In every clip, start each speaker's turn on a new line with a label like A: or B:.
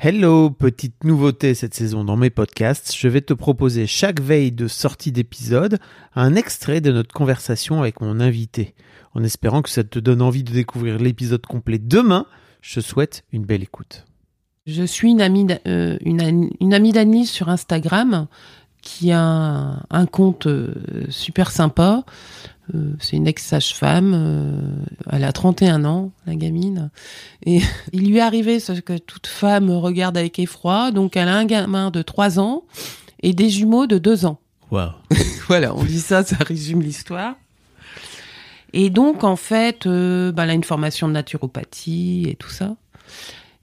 A: Hello, petite nouveauté cette saison dans mes podcasts, je vais te proposer chaque veille de sortie d'épisode un extrait de notre conversation avec mon invité. En espérant que ça te donne envie de découvrir l'épisode complet demain, je te souhaite une belle écoute.
B: Je suis une amie, euh, sur Instagram qui a un, un compte euh, super sympa. Euh, c'est une ex-sage-femme. euh, elle a 31 ans, la gamine. Et il lui est arrivé ce que toute femme regarde avec effroi. Donc, elle a un gamin de 3 ans et des jumeaux de 2 ans.
A: Waouh.
B: voilà, on dit ça, ça résume l'histoire. Et donc, en fait, euh, bah, elle a une formation de naturopathie et tout ça.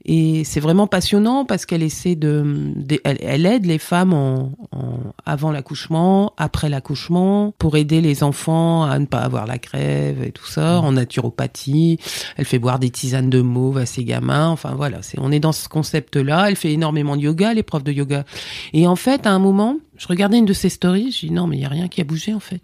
B: Et c'est vraiment passionnant parce qu'elle essaie de, de- elle, elle aide les femmes en, en- avant l'accouchement, après l'accouchement, pour aider les enfants à ne pas avoir la crève et tout ça, en naturopathie. Elle fait boire des tisanes de mauve à ses gamins. Enfin voilà, c'est, on est dans ce concept-là. Elle fait énormément de yoga, les profs de yoga. Et en fait, à un moment, je regardais une de ses stories, je dis non, mais il y a rien qui a bougé en fait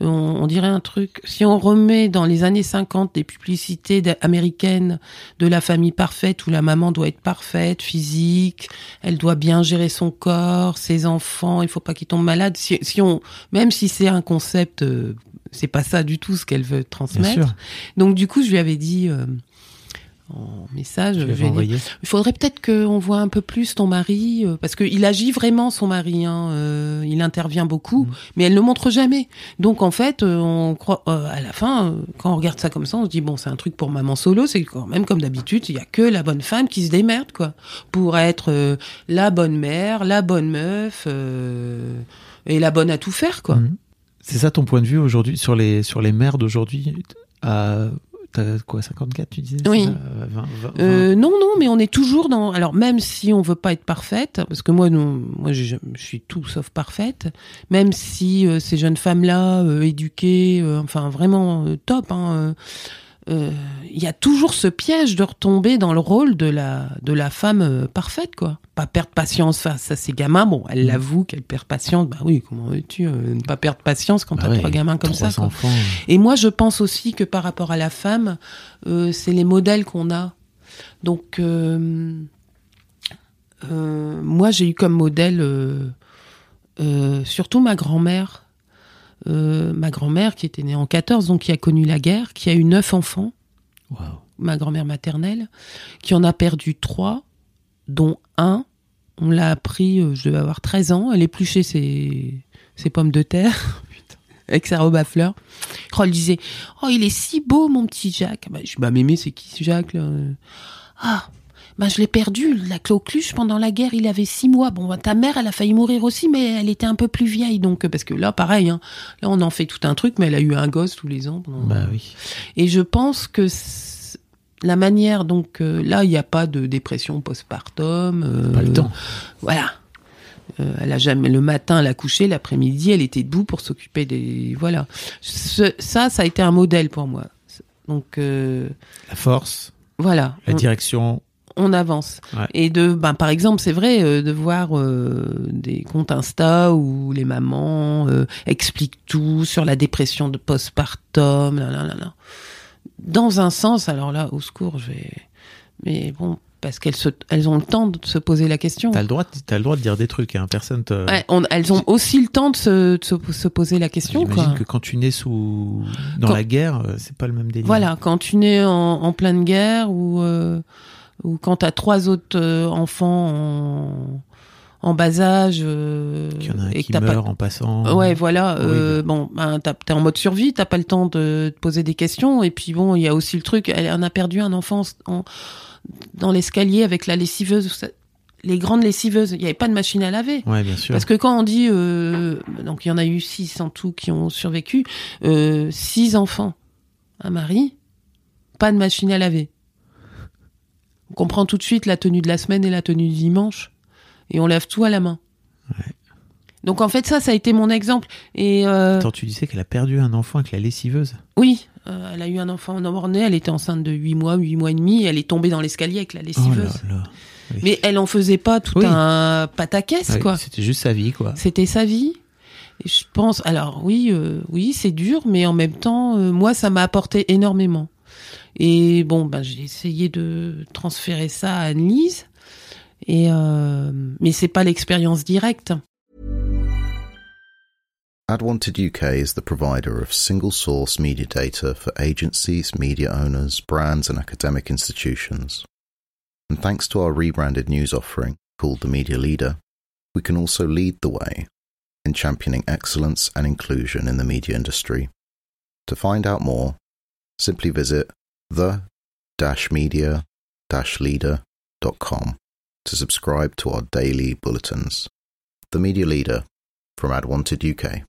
B: on, on dirait un truc. Si on remet dans les années 50 des publicités américaines de la famille parfaite où la maman doit être parfaite, physique, elle doit bien gérer son corps, ses enfants, il faut pas qu'ils tombent malades. Si, si on, même si c'est un concept, euh, c'est pas ça du tout ce qu'elle veut
A: Bien
B: transmettre.
A: sûr.
B: Donc du coup, je lui avais dit euh, en message, il faudrait peut-être qu'on voit un peu plus ton mari, euh, parce qu'il agit vraiment son mari. Hein, euh, il intervient beaucoup,
A: Mm.
B: mais elle ne montre jamais. Donc en fait, euh, on croit euh, à la fin, euh, quand on regarde ça comme ça, on se dit bon, c'est un truc pour maman solo. C'est quand même comme d'habitude, il y a que la bonne femme qui se démerde quoi, pour être euh, la bonne mère, la bonne meuf euh, et la bonne à tout faire quoi.
A: Mhm. C'est ça ton point de vue aujourd'hui sur les, sur les mères d'aujourd'hui à, T'as quoi, 54 tu disais
B: Oui.
A: ça 20, 20,
B: Euh, non, non, mais on est toujours dans. Alors même si on veut pas être parfaite, parce que moi, non, moi, j'ai- je suis tout sauf parfaite. Même si euh, ces jeunes femmes-là, euh, éduquées, euh, enfin vraiment euh, top, hein, euh, euh, il y a toujours ce piège de retomber dans le rôle de la de la femme euh, parfaite, quoi. Pas perdre patience face à ses gamins. Bon, elle l'avoue qu'elle perd patience. Bah oui, comment veux-tu euh, ne pas perdre patience quand
A: Bah
B: t'as
A: ouais,
B: trois gamins comme
A: trois
B: ça, quoi. Et moi, je pense aussi que par rapport à la femme, euh, c'est les modèles qu'on a. Donc, euh, moi, j'ai eu comme modèle surtout ma grand-mère. Ma grand-mère qui était née en 14, donc qui a connu la guerre, qui a eu neuf enfants, ma grand-mère maternelle, qui en a perdu trois, dont un, on l'a appris, euh, je devais avoir 13 ans, elle épluchait ses, ses pommes de terre, putain, avec sa robe à fleurs. Oh, elle disait, oh, il est si beau, mon petit Jacques. Bah, je dis, bah, mémé, c'est qui ce Jacques, là? Ah, bah, je l'ai perdu, la Clocluche, pendant la guerre, il avait six mois. Bon, bah, ta mère, elle a failli mourir aussi, mais elle était un peu plus vieille, donc, euh, parce que là, pareil, hein, là, on en fait tout un truc, mais elle a eu un gosse tous les ans. pendant-
A: Bah oui.
B: et je pense que c- la manière, donc euh, là, il n'y a pas de dépression postpartum. euh,
A: Pas le temps.
B: Voilà. Euh, elle a jamais le matin, elle a couché, l'après-midi, elle était debout pour s'occuper des voilà. Ce- ça, ça a été un modèle pour moi. Donc
A: La force,
B: voilà,
A: la
B: on,
A: direction.
B: on avance.
A: Ouais.
B: Et de, ben par exemple, c'est vrai de voir des comptes Insta où les mamans expliquent tout sur la dépression de postpartum, là, là, là, là. Dans un sens, alors là, au secours, je vais. Mais bon, parce qu'elles se, elles ont le temps de se poser la question.
A: T'as le droit, de- t'as le droit de dire des trucs. Hein. Personne te.
B: Ouais, on- elles ont aussi le temps de se, de se, se poser la question.
A: J'imagine que quand tu nais sous dans
B: Quand-
A: la guerre, euh, c'est pas le même délire.
B: Voilà, quand tu nais en, en pleine guerre ou euh, ou quand t'as trois autres euh, enfants en, en bas âge euh,
A: Qu'il y en a un
B: et
A: qui meurt
B: pas
A: en passant.
B: Ouais, voilà. Euh, bon, ben, t'es en mode survie, t'as pas le temps de te poser des questions. Et puis bon, il y a aussi le truc, elle en a perdu un enfant en- dans l'escalier avec la lessiveuse. Les grandes lessiveuses, il n'y avait pas de machine à laver.
A: Ouais, bien sûr.
B: Parce que quand on dit, euh, donc il y en a eu six en tout qui ont survécu, euh, six enfants, un mari, pas de machine à laver. On comprend tout de suite la tenue de la semaine et la tenue du dimanche. Et on lave tout à la main. Donc en fait, ça, ça a été mon exemple. Et euh,
A: Attends, tu disais qu'elle a perdu un enfant avec la lessiveuse.
B: oui, euh, elle a eu un enfant en mort-né, elle était enceinte de 8 mois, 8 mois et demi, et elle est tombée dans l'escalier avec la
A: Oh
B: lessiveuse.
A: là là. Oui.
B: Mais elle en faisait pas tout
A: Oui.
B: un pataquès,
A: Ouais,
B: quoi.
A: C'était juste sa vie, quoi.
B: C'était sa vie. Et je pense, alors oui, euh, oui, c'est dur, mais en même temps, euh, moi, ça m'a apporté énormément. Et bon, ben, j'ai essayé de transférer ça à Anne-Lise. Et euh, mais c'est pas l'expérience directe.
C: AdWanted UK is the provider of single source media data for agencies, media owners, brands, and academic institutions. And thanks to our rebranded news offering called The Media Leader, we can also lead the way in championing excellence and inclusion in the media industry. To find out more, simply visit the-media-leader.com to subscribe to our daily bulletins. The Media Leader from AdWanted UK.